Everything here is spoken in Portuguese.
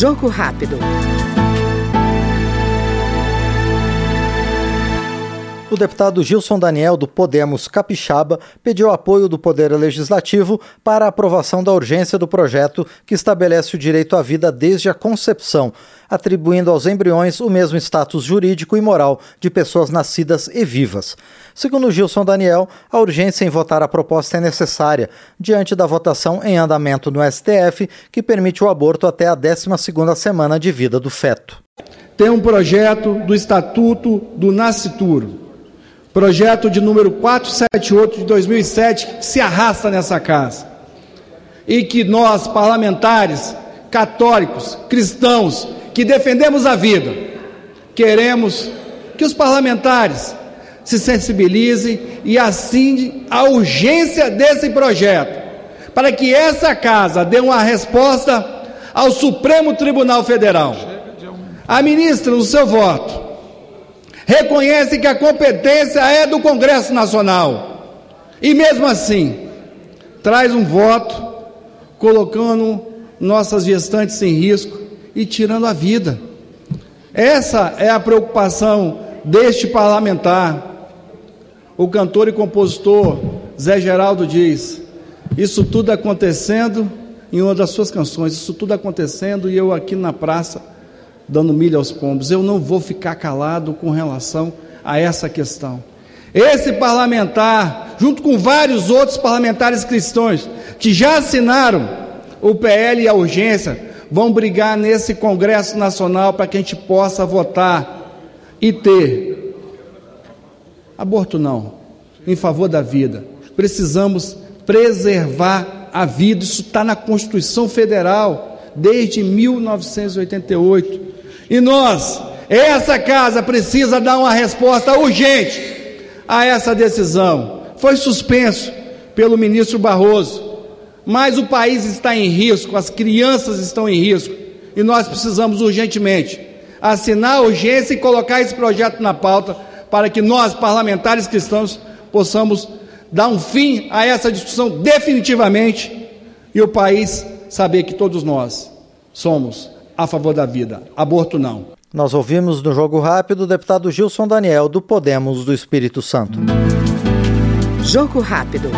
Jogo rápido. O deputado Gilson Daniel, do Podemos Capixaba, pediu apoio do Poder Legislativo para a aprovação da urgência do projeto que estabelece o direito à vida desde a concepção, atribuindo aos embriões o mesmo status jurídico e moral de pessoas nascidas e vivas. Segundo Gilson Daniel, a urgência em votar a proposta é necessária, diante da votação em andamento no STF, que permite o aborto até a 12ª semana de vida do feto. Tem um projeto do Estatuto do Nascituro, projeto de número 478 de 2007, que se arrasta nessa casa. E que nós, parlamentares, católicos, cristãos, que defendemos a vida, queremos que os parlamentares se sensibilizem e assim a urgência desse projeto, para que essa casa dê uma resposta ao Supremo Tribunal Federal. A ministra, no seu voto, reconhece que a competência é do Congresso Nacional. E mesmo assim, traz um voto colocando nossas gestantes em risco e tirando a vida. Essa é a preocupação deste parlamentar. O cantor e compositor Zé Geraldo diz: Isso tudo acontecendo em uma das suas canções, isso tudo acontecendo e eu aqui na praça dando milho aos pombos. Eu não vou ficar calado com relação a essa questão. Esse parlamentar, junto com vários outros parlamentares cristãos que já assinaram o PL e a urgência, vão brigar nesse Congresso Nacional para que a gente possa votar e ter aborto não, em favor da vida. Precisamos preservar a vida, isso está na Constituição Federal desde 1988. E nós, essa casa precisa dar uma resposta urgente a essa decisão. Foi suspenso pelo ministro Barroso, mas o país está em risco, as crianças estão em risco, e nós precisamos urgentemente assinar a urgência e colocar esse projeto na pauta para que nós, parlamentares cristãos, possamos dar um fim a essa discussão definitivamente e o país saber que todos nós somos a favor da vida. Aborto não. Nós ouvimos no Jogo Rápido o deputado Gilson Daniel, do Podemos do Espírito Santo. Jogo Rápido.